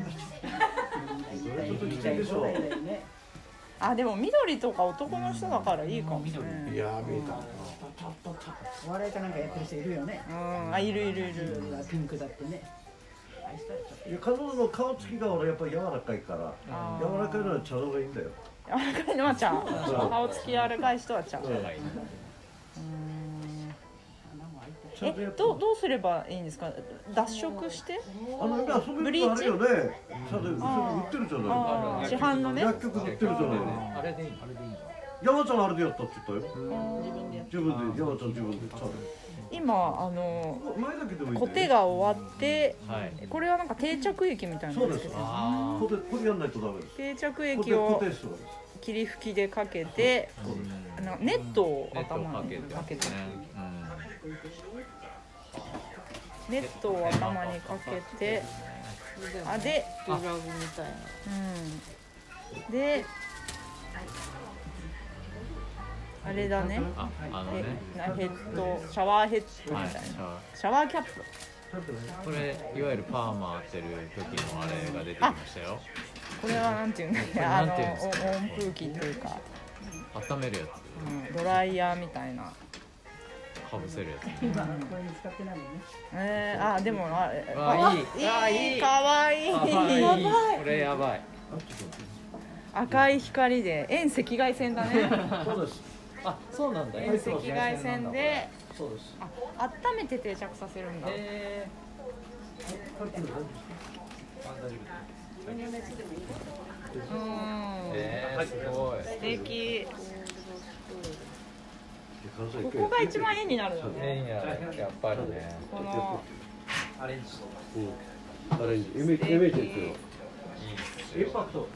緑ちょっときついでしょあでも緑とか男の人だからいいかもねいやー見えたちょっとお笑いかなん。かやってる人いるよねうん。あいるいるいるピンクだってねいや彼女の顔つきが俺やっぱり柔らかいから柔らかいのは茶の方がいいん。だよ柔らかいのはちゃん。顔つき柔らかい人はち。ゃんう。えどうどうすればいいんですか？脱色して？あの今そういうのあるよね。ちゃんと売ってるじゃあないー。市販のね？薬局売ってるじゃないあれでいいあれでいいん。だ山ちゃんあれでやったって言ったよ。自分で自分で山ちゃん自分で今あのコテが終わってはい。これはなんか定着液みたいなそうですのです。けどあこれこれやんないとダメです。定着液を霧吹きでかけてあのネットを頭かけてにかけて。ねネットを頭にかけて。あでグラブみたいな。うん。であれだね。うん。ああのえねなヘッドシャワーヘッドみはいたいな。シャワシャワー。キャップーこれいわゆるパーマ当てる時のあれが出てきましたよ。これはなんていうんだっけ？れあの温風機っていうか、温めるやうん、ドライヤーみたいな。つかぶせるやつ。今これに使ってないもん。ねえー、あでもあえわあいい。あいい。かわいい。これやばい。赤い光で。遠赤外線だねあそうなんだ。遠赤外線でそうです。あ温めて定着させるんだ。えうんえー、すごい。素敵。ここが一番絵になるよね。ややっぱりね。このうん。アレンジ。イメージイメージですよ。インパクト